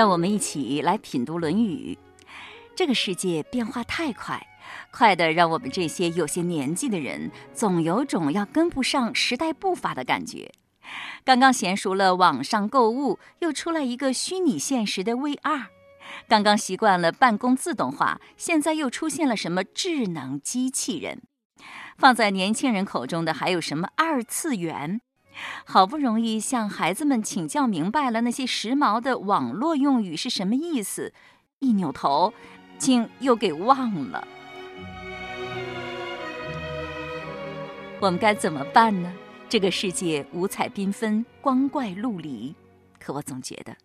让我们一起来品读《论语》。这个世界变化太快，快的让我们这些有些年纪的人总有种要跟不上时代步伐的感觉。刚刚娴熟了网上购物，又出来一个虚拟现实的 VR；刚刚习惯了办公自动化，现在又出现了什么智能机器人？放在年轻人口中的还有什么二次元？好不容易向孩子们请教明白了那些时髦的网络用语是什么意思，一扭头，竟又给忘了。我们该怎么办呢？这个世界五彩缤纷，光怪陆离，可我总觉得，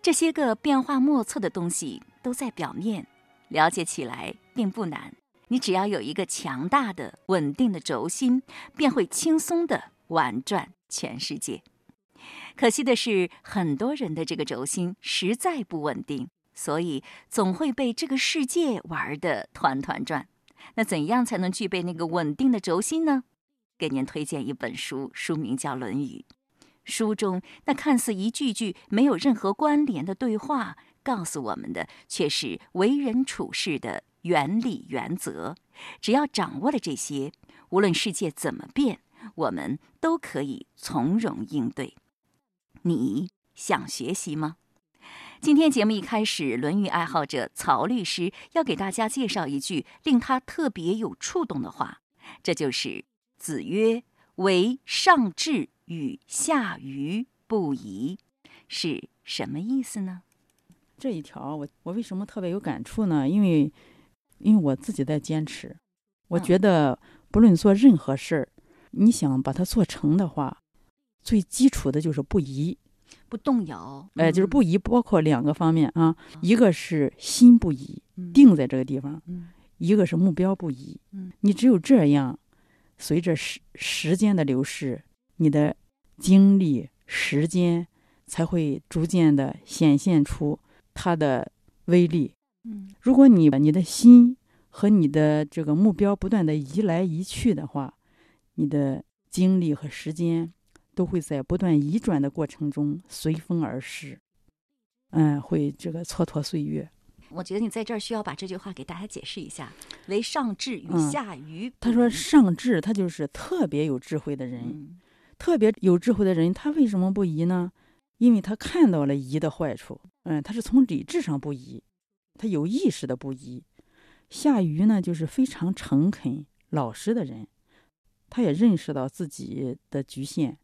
这些个变化莫测的东西都在表面，了解起来并不难。你只要有一个强大的、稳定的轴心，便会轻松的玩转全世界。可惜的是，很多人的这个轴心实在不稳定，所以总会被这个世界玩得团团转。那怎样才能具备那个稳定的轴心呢？给您推荐一本书，书名叫《论语》。书中那看似一句句没有任何关联的对话，告诉我们的却是为人处事的原理原则。只要掌握了这些，无论世界怎么变，我们都可以从容应对。你想学习吗？今天节目一开始，《论语》爱好者曹律师要给大家介绍一句令他特别有触动的话，这就是。子曰：“为上智与下愚不移，是什么意思呢？”这一条，我我为什么特别有感触呢？因为，因为我自己在坚持。我觉得，不论做任何事儿，你想把它做成的话，最基础的就是不移，不动摇。哎，就是不移，包括两个方面啊，一个是心不移，定在这个地方；一个是目标不移。你只有这样。随着时时间的流逝，你的精力、时间才会逐渐的显现出它的威力。嗯，如果你把你的心和你的这个目标不断的移来移去的话，你的精力和时间都会在不断移转的过程中随风而逝，嗯，会这个蹉跎岁月。我觉得你在这儿需要把这句话给大家解释一下：“为上智与下愚。”他说：“上智，他就是特别有智慧的人，特别有智慧的人，他为什么不移呢？因为他看到了移的坏处。嗯，他是从理智上不移，他有意识的不移。下愚呢，就是非常诚恳、老实的人，他也认识到自己的局限，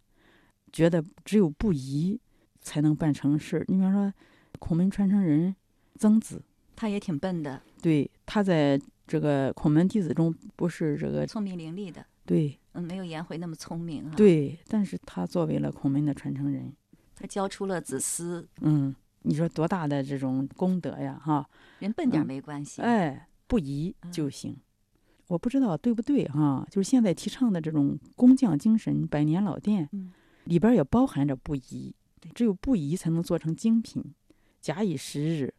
觉得只有不疑才能办成事儿。你比方说，孔门传承人曾子。”他也挺笨的，对他在这个孔门弟子中不是这个聪明伶俐的，对，嗯，没有颜回那么聪明啊。对，但是他作为了孔门的传承人，他教出了子思，嗯，你说多大的这种功德呀，哈，人笨点没关系，哎，不疑就行。我不知道对不对哈，就是现在提倡的这种工匠精神、百年老店，里边也包含着不移，只有不移才能做成精品，假以时日。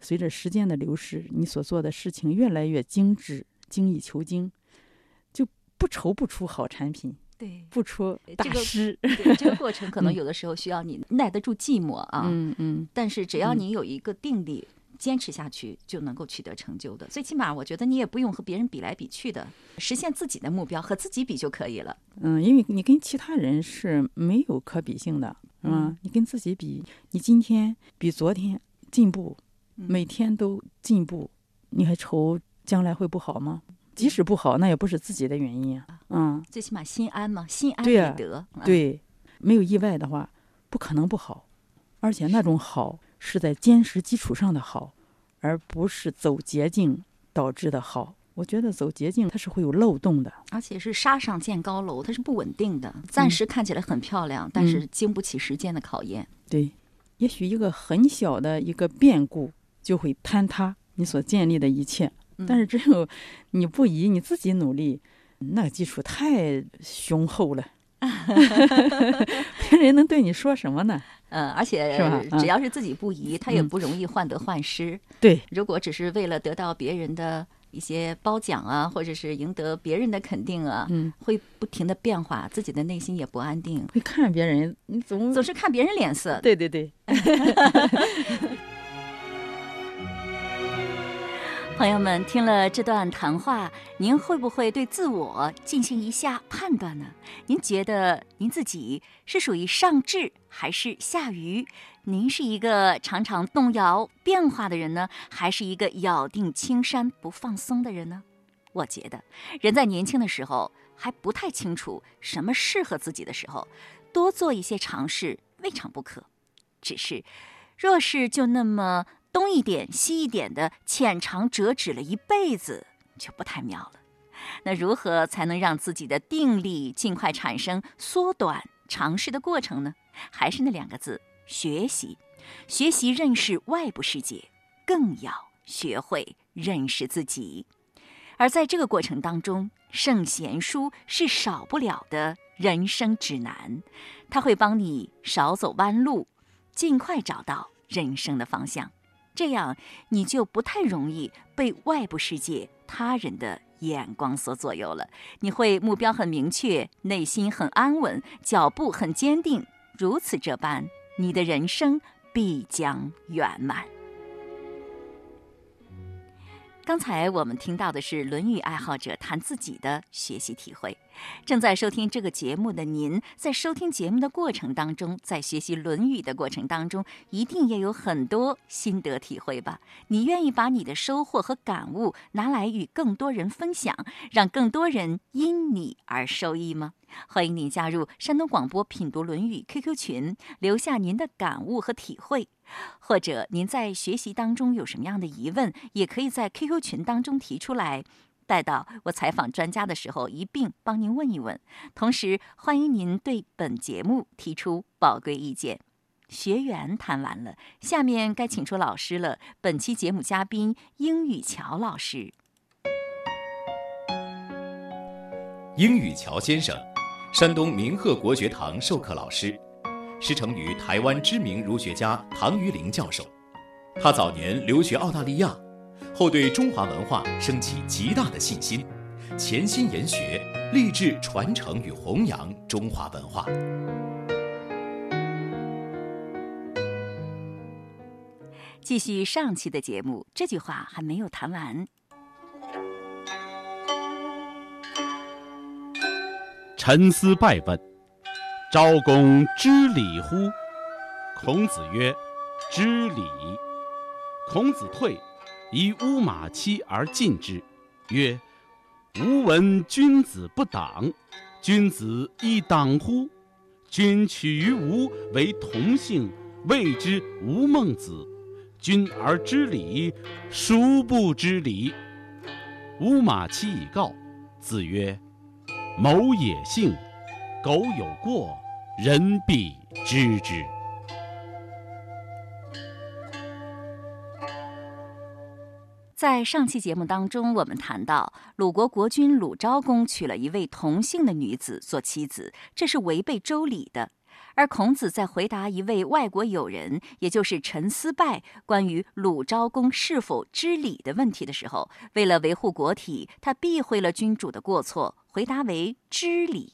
随着时间的流逝，你所做的事情越来越精致、精益求精，就不愁不出好产品，对，不出大师。这个过程 可能有的时候需要你耐得住寂寞啊，嗯嗯。但是只要你有一个定力，坚持下去，就能够取得成就的。最起码，我觉得你也不用和别人比来比去的，实现自己的目标，和自己比就可以了。嗯，因为你跟其他人是没有可比性的，是吧？你跟自己比，你今天比昨天进步。每天都进步，你还愁将来会不好吗？即使不好，那也不是自己的原因啊。嗯，最起码心安嘛，心安理得。对，没有意外的话，不可能不好。而且那种好是在坚实基础上的好，而不是走捷径导致的好。我觉得走捷径它是会有漏洞的，而且是沙上建高楼，它是不稳定的。暂时看起来很漂亮，但是经不起时间的考验。对，也许一个很小的一个变故。就会坍塌你所建立的一切，但是只有你不以，你自己努力，那个基础太雄厚了，别人能对你说什么呢？嗯，而且只要是自己不疑，他也不容易患得患失。对，如果只是为了得到别人的一些褒奖啊，或者是赢得别人的肯定啊，嗯，会不停的变化，自己的内心也不安定，会看别人，你总总是看别人脸色。对对对。朋友们，听了这段谈话，您会不会对自我进行一下判断呢？您觉得您自己是属于上智还是下愚？您是一个常常动摇变化的人呢，还是一个咬定青山不放松的人呢？我觉得，人在年轻的时候还不太清楚什么适合自己的时候，多做一些尝试未尝不可。只是，若是就那么……东一点西一点的浅尝辄止了一辈子，就不太妙了。那如何才能让自己的定力尽快产生，缩短尝试的过程呢？还是那两个字：学习。学习认识外部世界，更要学会认识自己。而在这个过程当中，圣贤书是少不了的人生指南，它会帮你少走弯路，尽快找到人生的方向。这样，你就不太容易被外部世界、他人的眼光所左右了。你会目标很明确，内心很安稳，脚步很坚定。如此这般，你的人生必将圆满。刚才我们听到的是《论语》爱好者谈自己的学习体会。正在收听这个节目的您，在收听节目的过程当中，在学习《论语》的过程当中，一定也有很多心得体会吧？你愿意把你的收获和感悟拿来与更多人分享，让更多人因你而受益吗？欢迎您加入山东广播品读《论语》QQ 群，留下您的感悟和体会。或者您在学习当中有什么样的疑问，也可以在 QQ 群当中提出来，带到我采访专家的时候一并帮您问一问。同时，欢迎您对本节目提出宝贵意见。学员谈完了，下面该请出老师了。本期节目嘉宾英语乔老师。英语乔先生，山东明鹤国学堂授课老师。师承于台湾知名儒学家唐于林教授，他早年留学澳大利亚，后对中华文化升起极大的信心，潜心研学，立志传承与弘扬中华文化。继续上期的节目，这句话还没有谈完。沉思拜问。昭公知礼乎？孔子曰：“知礼。”孔子退，以乌马期而进之，曰：“吾闻君子不党，君子亦党乎？君取于吾为同姓，谓之吾孟子。君而知礼，孰不知礼？”乌马期以告。子曰：“某也幸，苟有过。”人必知之。在上期节目当中，我们谈到鲁国国君鲁昭公娶了一位同姓的女子做妻子，这是违背周礼的。而孔子在回答一位外国友人，也就是陈思拜关于鲁昭公是否知礼的问题的时候，为了维护国体，他避讳了君主的过错，回答为知礼。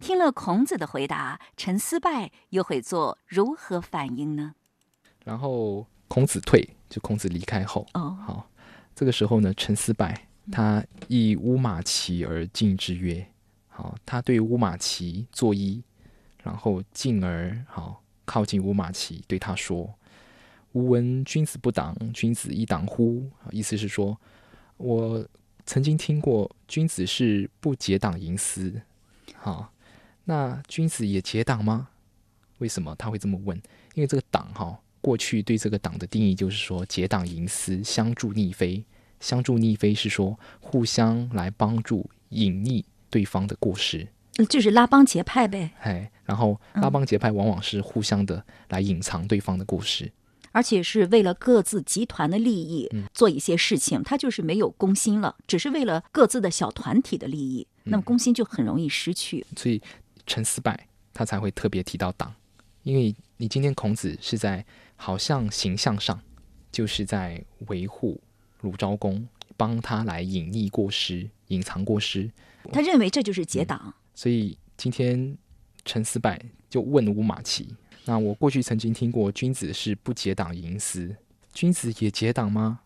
听了孔子的回答，陈思拜又会做如何反应呢？然后孔子退，就孔子离开后，哦，好，这个时候呢，陈思柏他以乌马齐而进之曰：“好，他对乌马齐作揖，然后进而好靠近乌马齐，对他说：‘吾闻君子不党，君子亦党乎？’意思是说，我曾经听过君子是不结党营私，好。”那君子也结党吗？为什么他会这么问？因为这个党哈，过去对这个党的定义就是说结党营私，相助逆非。相助逆非是说互相来帮助隐匿对方的过失，就是拉帮结派呗。哎，然后拉帮结派往往是互相的来隐藏对方的过失，而且是为了各自集团的利益做一些事情，他就是没有公心了，只是为了各自的小团体的利益，那么公心就很容易失去。所以。陈思败他才会特别提到党，因为你今天孔子是在好像形象上就是在维护鲁昭公，帮他来隐匿过失、隐藏过失。他认为这就是结党，所以今天陈思败就问乌马齐：“那我过去曾经听过君子是不结党营私，君子也结党吗？”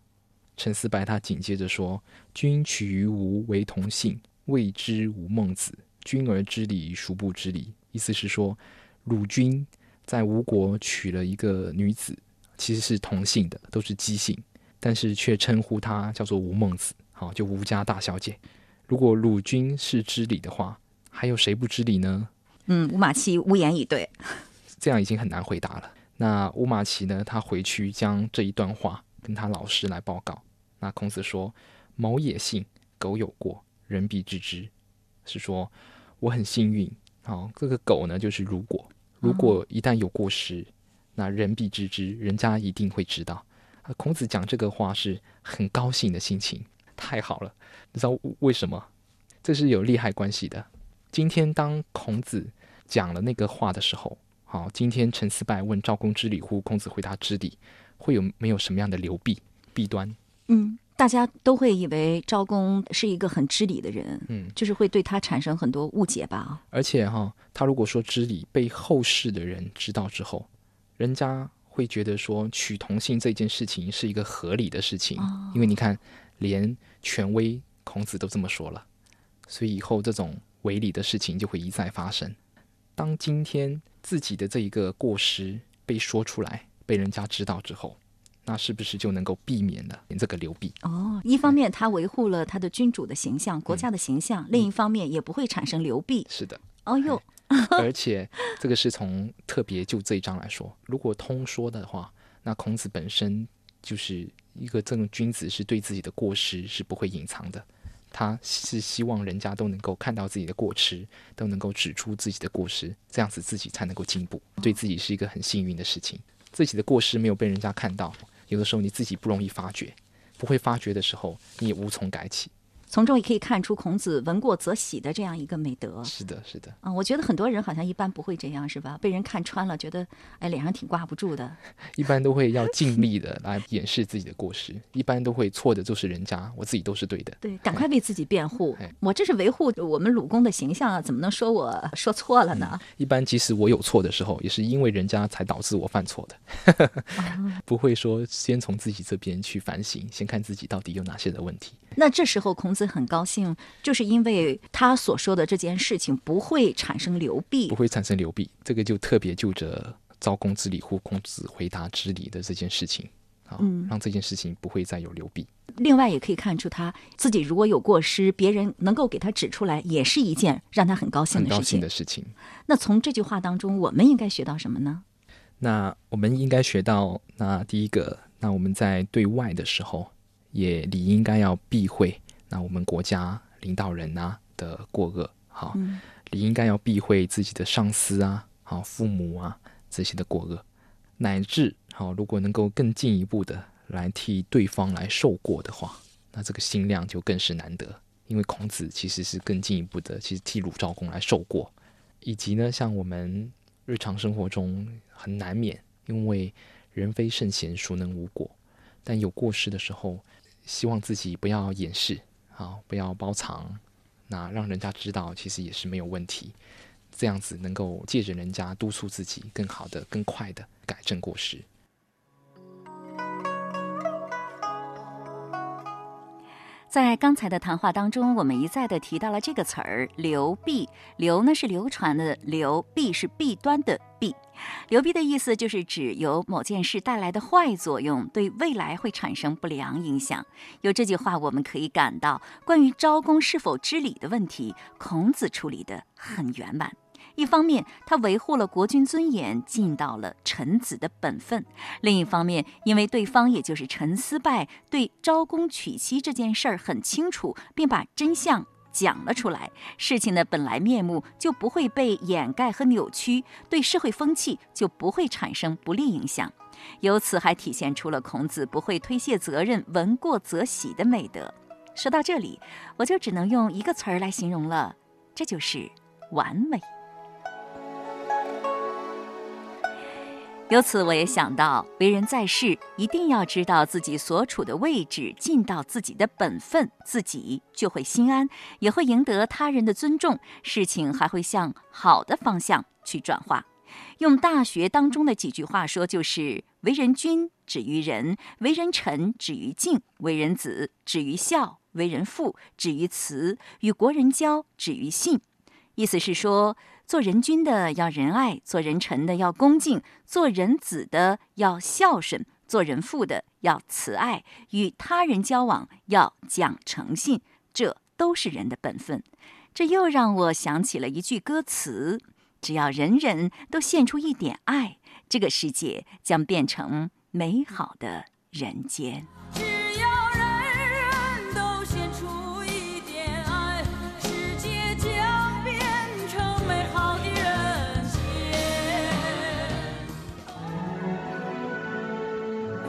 陈思白他紧接着说：“君取于吴为同姓，谓之吴孟子。君而知礼，孰不知礼？”意思是说，鲁君在吴国娶了一个女子，其实是同姓的，都是姬姓，但是却称呼她叫做吴孟子，好，就吴家大小姐。如果鲁君是知礼的话，还有谁不知礼呢？嗯，吴马期无言以对，这样已经很难回答了。那乌马奇呢？他回去将这一段话跟他老师来报告。那孔子说：“猫也幸，狗有过，人必知之。”是说我很幸运。好，这个狗呢，就是如果如果一旦有过失，那人必知之，人家一定会知道。孔子讲这个话是很高兴的心情，太好了。你知道为什么？这是有利害关系的。今天当孔子讲了那个话的时候。好，今天陈思拜问赵公知礼乎？孔子回答知礼，会有没有什么样的流弊弊端？嗯，大家都会以为赵公是一个很知礼的人，嗯，就是会对他产生很多误解吧。而且哈，他如果说知礼被后世的人知道之后，人家会觉得说娶同性这件事情是一个合理的事情，因为你看，连权威孔子都这么说了，所以以后这种违礼的事情就会一再发生。当今天自己的这一个过失被说出来，被人家知道之后，那是不是就能够避免了这个流弊？哦，一方面他维护了他的君主的形象、国家的形象，另一方面也不会产生流弊。是的。哦哟，而且这个是从特别就这一章来说，如果通说的话，那孔子本身就是一个这种君子，是对自己的过失是不会隐藏的。他是希望人家都能够看到自己的过失，都能够指出自己的过失，这样子自己才能够进步，对自己是一个很幸运的事情。自己的过失没有被人家看到，有的时候你自己不容易发觉，不会发觉的时候，你也无从改起。从中也可以看出孔子闻过则喜的这样一个美德。是的，是的。嗯，我觉得很多人好像一般不会这样，是吧？被人看穿了，觉得哎脸上挺挂不住的。一般都会要尽力的来掩饰自己的过失，一般都会错的就是人家，我自己都是对的。对，赶快为自己辩护。我这是维护我们鲁公的形象啊，怎么能说我 说错了呢？一般即使我有错的时候，也是因为人家才导致我犯错的，不会说先从自己这边去反省，先看自己到底有哪些的问题。那这时候孔子很高兴，就是因为他所说的这件事情不会产生流弊，不会产生流弊。这个就特别就着招公之礼乎？孔子回答之礼的这件事情啊，让这件事情不会再有流弊。另外也可以看出他自己如果有过失，别人能够给他指出来，也是一件让他很高兴的事情。高兴的事情。那从这句话当中，我们应该学到什么呢？那我们应该学到，那第一个，那我们在对外的时候。也理应该要避讳那我们国家领导人啊的过恶，好，你应该要避讳自己的上司啊，好，父母啊这些的过恶，乃至好，如果能够更进一步的来替对方来受过的话，那这个心量就更是难得。因为孔子其实是更进一步的，其实替鲁昭公来受过，以及呢，像我们日常生活中很难免，因为人非圣贤，孰能无过？但有过失的时候。希望自己不要掩饰，好，不要包藏，那让人家知道，其实也是没有问题。这样子能够借着人家督促自己，更好的、更快的改正过失。在刚才的谈话当中，我们一再的提到了这个词儿“流弊”。流呢是流传的流，弊是弊端的弊。流弊的意思就是指由某件事带来的坏作用，对未来会产生不良影响。由这句话，我们可以感到，关于招工是否知礼的问题，孔子处理的很圆满。一方面，他维护了国君尊严，尽到了臣子的本分；另一方面，因为对方也就是陈思败对招公娶妻这件事儿很清楚，并把真相讲了出来，事情的本来面目就不会被掩盖和扭曲，对社会风气就不会产生不利影响。由此还体现出了孔子不会推卸责任、闻过则喜的美德。说到这里，我就只能用一个词儿来形容了，这就是完美。由此，我也想到，为人在世，一定要知道自己所处的位置，尽到自己的本分，自己就会心安，也会赢得他人的尊重，事情还会向好的方向去转化。用《大学》当中的几句话说，就是“为人君，止于仁；为人臣，止于敬；为人子，止于孝；为人父，止于慈；与国人交，止于信。”意思是说，做人君的要仁爱，做人臣的要恭敬，做人子的要孝顺，做人父的要慈爱，与他人交往要讲诚信，这都是人的本分。这又让我想起了一句歌词：只要人人都献出一点爱，这个世界将变成美好的人间。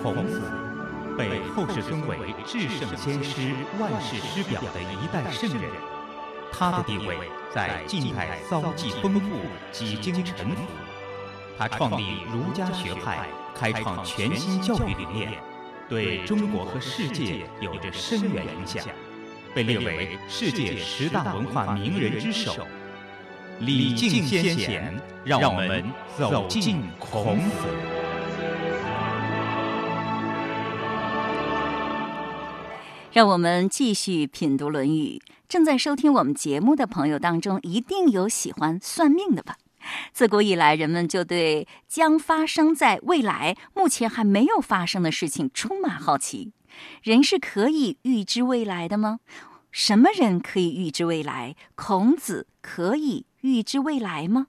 孔子被后世尊为至圣先师、万世师表的一代圣人，他的地位在近代遭际丰富，几经沉浮。他创立儒家学派，开创全新教育理念，对中国和世界有着深远影响，被列为世界十大文化名人之首。礼敬先贤，让我们走进孔子。让我们继续品读《论语》。正在收听我们节目的朋友当中，一定有喜欢算命的吧？自古以来，人们就对将发生在未来、目前还没有发生的事情充满好奇。人是可以预知未来的吗？什么人可以预知未来？孔子可以预知未来吗？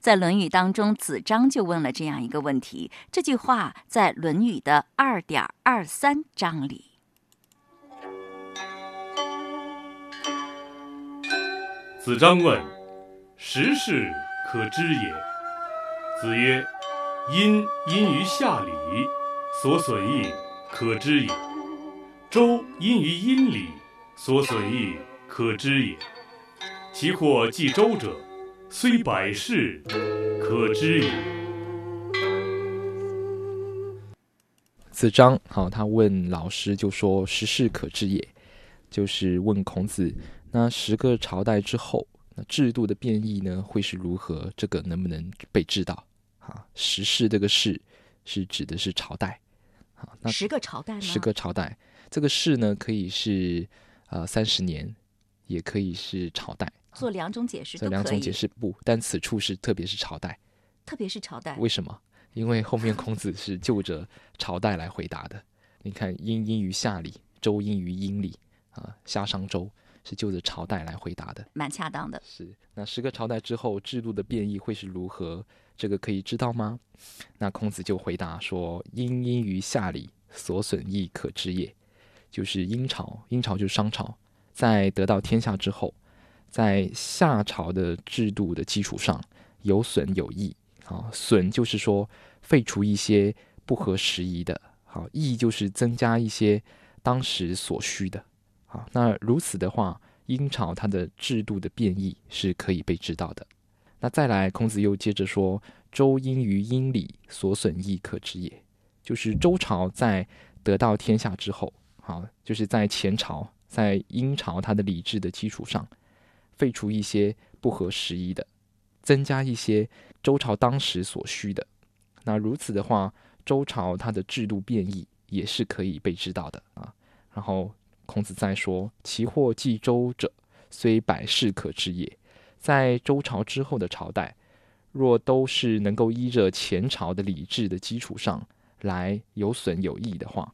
在《论语》当中，子张就问了这样一个问题。这句话在《论语》的二点二三章里。子张问：“时事可知也？”子曰：“殷因于夏礼，所损益可知也；周因于殷礼，所损益可知也。其或继周者，虽百世，可知也。”子张好，他问老师就说：“时事可知也？”就是问孔子。那十个朝代之后，那制度的变异呢，会是如何？这个能不能被知道？啊，时事这个“事”是指的是朝代。啊，那十个朝代，十个朝代，这个“事”呢，可以是呃三十年，也可以是朝代。做两种解释，做两种解释不，但此处是特别是朝代，特别是朝代。为什么？因为后面孔子是就着朝代来回答的。你看，殷殷于夏礼，周殷于殷礼，啊，夏商周。是就着朝代来回答的，蛮恰当的。是那十个朝代之后制度的变异会是如何？这个可以知道吗？那孔子就回答说：“殷殷于夏礼，所损益可知也。”就是殷朝，殷朝就是商朝，在得到天下之后，在夏朝的制度的基础上有损有益。啊，损就是说废除一些不合时宜的，好益就是增加一些当时所需的。好，那如此的话，殷朝它的制度的变异是可以被知道的。那再来，孔子又接着说：“周殷于殷礼，所损益可知也。”就是周朝在得到天下之后，好，就是在前朝，在殷朝它的礼制的基础上，废除一些不合时宜的，增加一些周朝当时所需的。那如此的话，周朝它的制度变异也是可以被知道的啊。然后。孔子在说：“其祸继周者，虽百世可知也。”在周朝之后的朝代，若都是能够依着前朝的礼制的基础上来有损有益的话，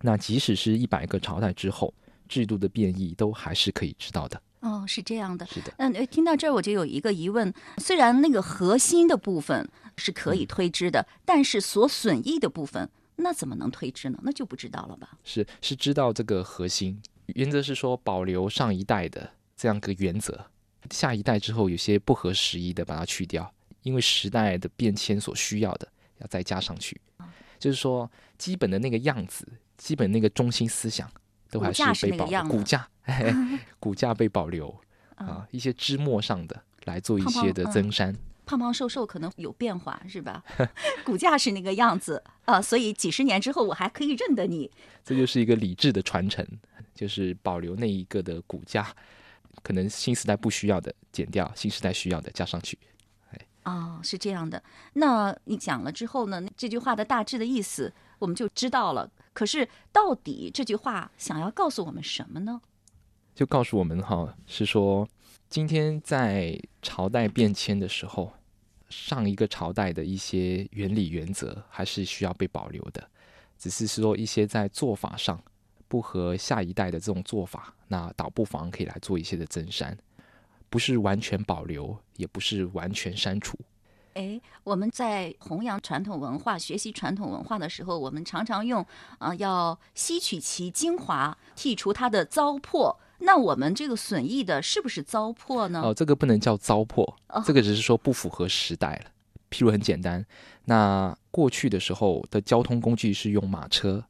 那即使是一百个朝代之后，制度的变异都还是可以知道的。哦，是这样的。是的。嗯，听到这儿我就有一个疑问：虽然那个核心的部分是可以推知的，但是所损益的部分。那怎么能推知呢？那就不知道了吧？是是知道这个核心原则是说保留上一代的这样个原则，下一代之后有些不合时宜的把它去掉，因为时代的变迁所需要的要再加上去。就是说基本的那个样子，基本那个中心思想都还是被保留，骨架骨架被保留啊，一些枝末上的来做一些的增删。胖胖瘦瘦可能有变化，是吧？骨架是那个样子啊，所以几十年之后我还可以认得你。这就是一个理智的传承，就是保留那一个的骨架，可能新时代不需要的减掉，新时代需要的加上去。哦，是这样的。那你讲了之后呢？这句话的大致的意思我们就知道了。可是到底这句话想要告诉我们什么呢？就告诉我们哈，是说今天在朝代变迁的时候，上一个朝代的一些原理原则还是需要被保留的，只是说一些在做法上不合下一代的这种做法，那倒不妨可以来做一些的增删，不是完全保留，也不是完全删除。哎，我们在弘扬传统文化、学习传统文化的时候，我们常常用啊，要吸取其精华，剔除它的糟粕。那我们这个损益的是不是糟粕呢？哦，这个不能叫糟粕，这个只是说不符合时代了。譬如很简单，那过去的时候的交通工具是用马车，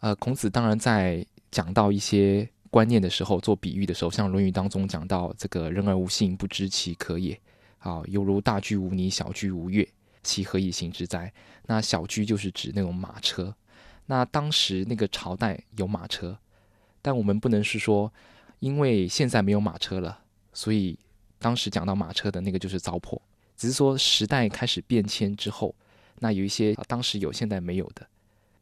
呃，孔子当然在讲到一些观念的时候，做比喻的时候，像《论语》当中讲到这个“人而无信，不知其可也”。好，犹如大居无泥，小居无月，其何以行之哉？那小居就是指那种马车。那当时那个朝代有马车，但我们不能是说，因为现在没有马车了，所以当时讲到马车的那个就是糟粕。只是说时代开始变迁之后，那有一些当时有现在没有的，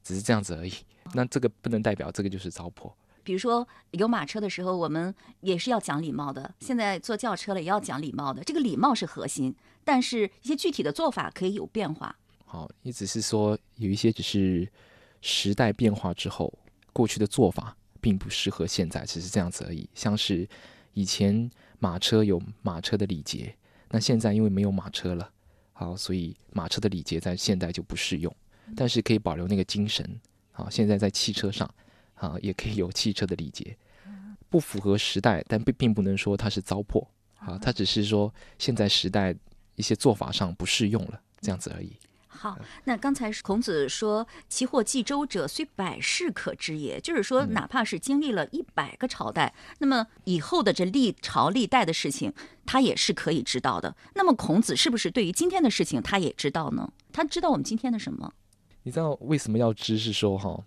只是这样子而已。那这个不能代表这个就是糟粕。比如说有马车的时候，我们也是要讲礼貌的。现在坐轿车了，也要讲礼貌的。这个礼貌是核心，但是一些具体的做法可以有变化。好，你只是说有一些只是时代变化之后，过去的做法并不适合现在，只是这样子而已。像是以前马车有马车的礼节，那现在因为没有马车了，好，所以马车的礼节在现代就不适用，但是可以保留那个精神。好，现在在汽车上。啊，也可以有汽车的礼节，不符合时代，但并并不能说它是糟粕啊，它只是说现在时代一些做法上不适用了，这样子而已。好，那刚才孔子说“其或冀周者，虽百世可知也”，就是说，哪怕是经历了一百个朝代，那么以后的这历朝历代的事情，他也是可以知道的。那么孔子是不是对于今天的事情，他也知道呢？他知道我们今天的什么？你知道为什么要知？是说哈？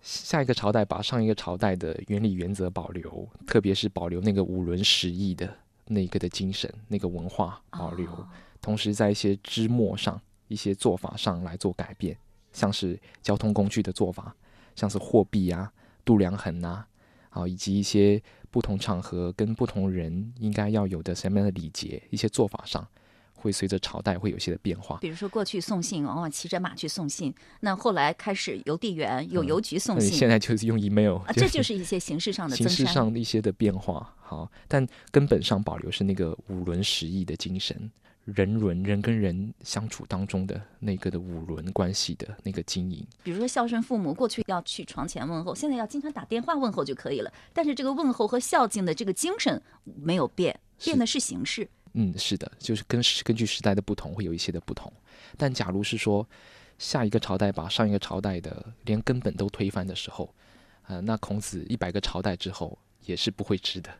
下一个朝代把上一个朝代的原理原则保留，特别是保留那个五伦十义的那个的精神、那个文化保留，同时在一些枝末上、一些做法上来做改变，像是交通工具的做法，像是货币啊、度量衡啊，啊，以及一些不同场合跟不同人应该要有的什么样的礼节，一些做法上。会随着朝代会有些的变化，比如说过去送信往往骑着马去送信，那后来开始邮递员有邮局送信，现在就是用 email，这就是一些形式上的形式上的一些的变化。好，但根本上保留是那个五伦十义的精神，人伦人跟人相处当中的那个的五伦关系的那个经营。比如说孝顺父母，过去要去床前问候，现在要经常打电话问候就可以了。但是这个问候和孝敬的这个精神没有变，变的是形式。嗯，是的，就是跟根据时代的不同，会有一些的不同。但假如是说下一个朝代把上一个朝代的连根本都推翻的时候，呃，那孔子一百个朝代之后也是不会知的。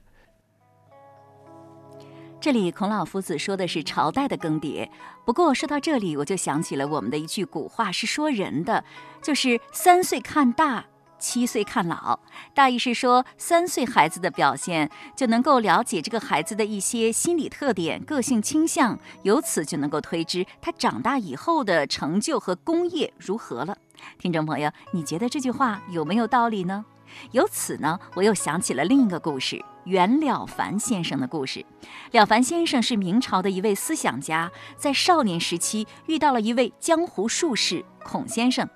这里孔老夫子说的是朝代的更迭。不过说到这里，我就想起了我们的一句古话，是说人的，就是三岁看大。七岁看老，大意是说，三岁孩子的表现就能够了解这个孩子的一些心理特点、个性倾向，由此就能够推知他长大以后的成就和功业如何了。听众朋友，你觉得这句话有没有道理呢？由此呢，我又想起了另一个故事——袁了凡先生的故事。了凡先生是明朝的一位思想家，在少年时期遇到了一位江湖术士孔先生。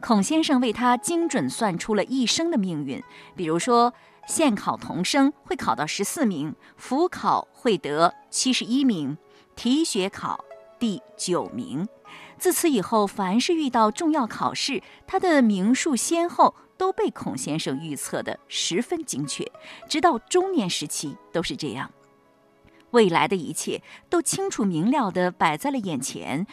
孔先生为他精准算出了一生的命运，比如说，县考童生会考到十四名，府考会得七十一名，提学考第九名。自此以后，凡是遇到重要考试，他的名数先后都被孔先生预测的十分精确，直到中年时期都是这样。未来的一切都清楚明了地摆在了眼前。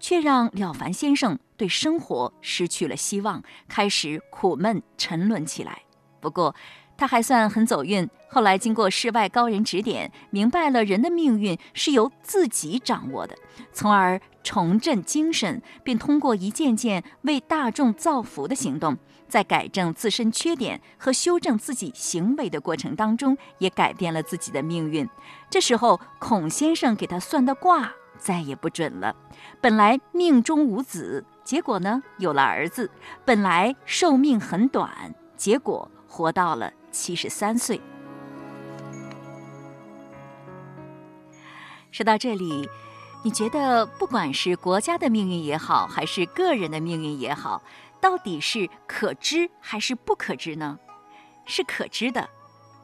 却让了凡先生对生活失去了希望，开始苦闷沉沦起来。不过，他还算很走运。后来经过世外高人指点，明白了人的命运是由自己掌握的，从而重振精神，并通过一件件为大众造福的行动，在改正自身缺点和修正自己行为的过程当中，也改变了自己的命运。这时候，孔先生给他算的卦。再也不准了。本来命中无子，结果呢有了儿子；本来寿命很短，结果活到了七十三岁。说到这里，你觉得不管是国家的命运也好，还是个人的命运也好，到底是可知还是不可知呢？是可知的，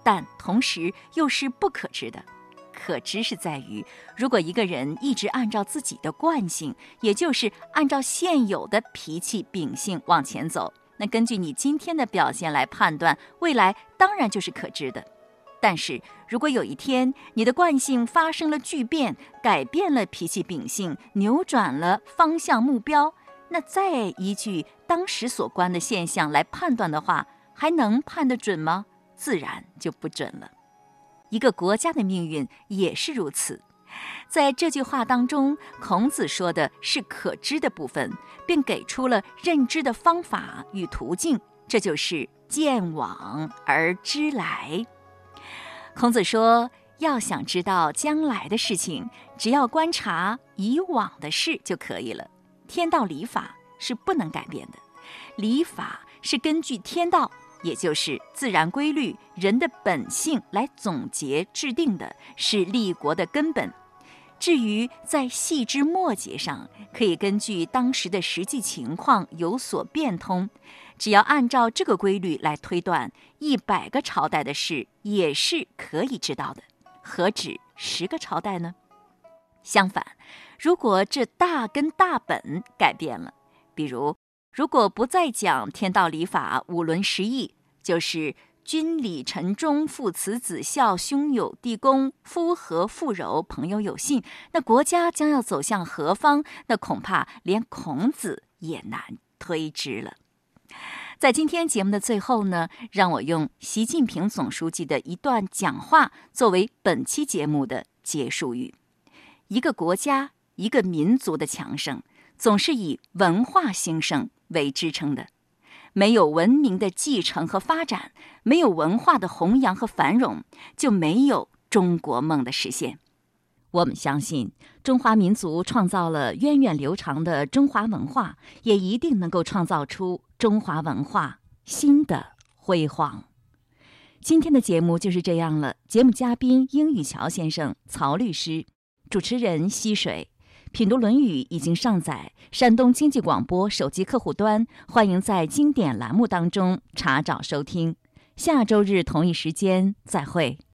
但同时又是不可知的。可知是在于，如果一个人一直按照自己的惯性，也就是按照现有的脾气秉性往前走，那根据你今天的表现来判断，未来当然就是可知的。但是如果有一天你的惯性发生了巨变，改变了脾气秉性，扭转了方向目标，那再依据当时所观的现象来判断的话，还能判得准吗？自然就不准了。一个国家的命运也是如此。在这句话当中，孔子说的是可知的部分，并给出了认知的方法与途径，这就是见往而知来。孔子说：“要想知道将来的事情，只要观察以往的事就可以了。天道礼法是不能改变的，礼法是根据天道，也就是自然规律、人的本性来总结制定的，是立国的根本。至于在细枝末节上，可以根据当时的实际情况有所变通。”只要按照这个规律来推断，一百个朝代的事也是可以知道的，何止十个朝代呢？相反，如果这大根大本改变了，比如如果不再讲天道礼法五伦十义，就是君礼臣忠，父慈子孝，兄友弟恭，夫和妇柔，朋友有信，那国家将要走向何方？那恐怕连孔子也难推知了。在今天节目的最后呢，让我用习近平总书记的一段讲话作为本期节目的结束语：一个国家、一个民族的强盛，总是以文化兴盛为支撑的。没有文明的继承和发展，没有文化的弘扬和繁荣，就没有中国梦的实现。我们相信，中华民族创造了源远流长的中华文化，也一定能够创造出中华文化新的辉煌。今天的节目就是这样了。节目嘉宾英语桥先生、曹律师，主持人溪水，品读《论语》已经上载山东经济广播手机客户端，欢迎在经典栏目当中查找收听。下周日同一时间再会。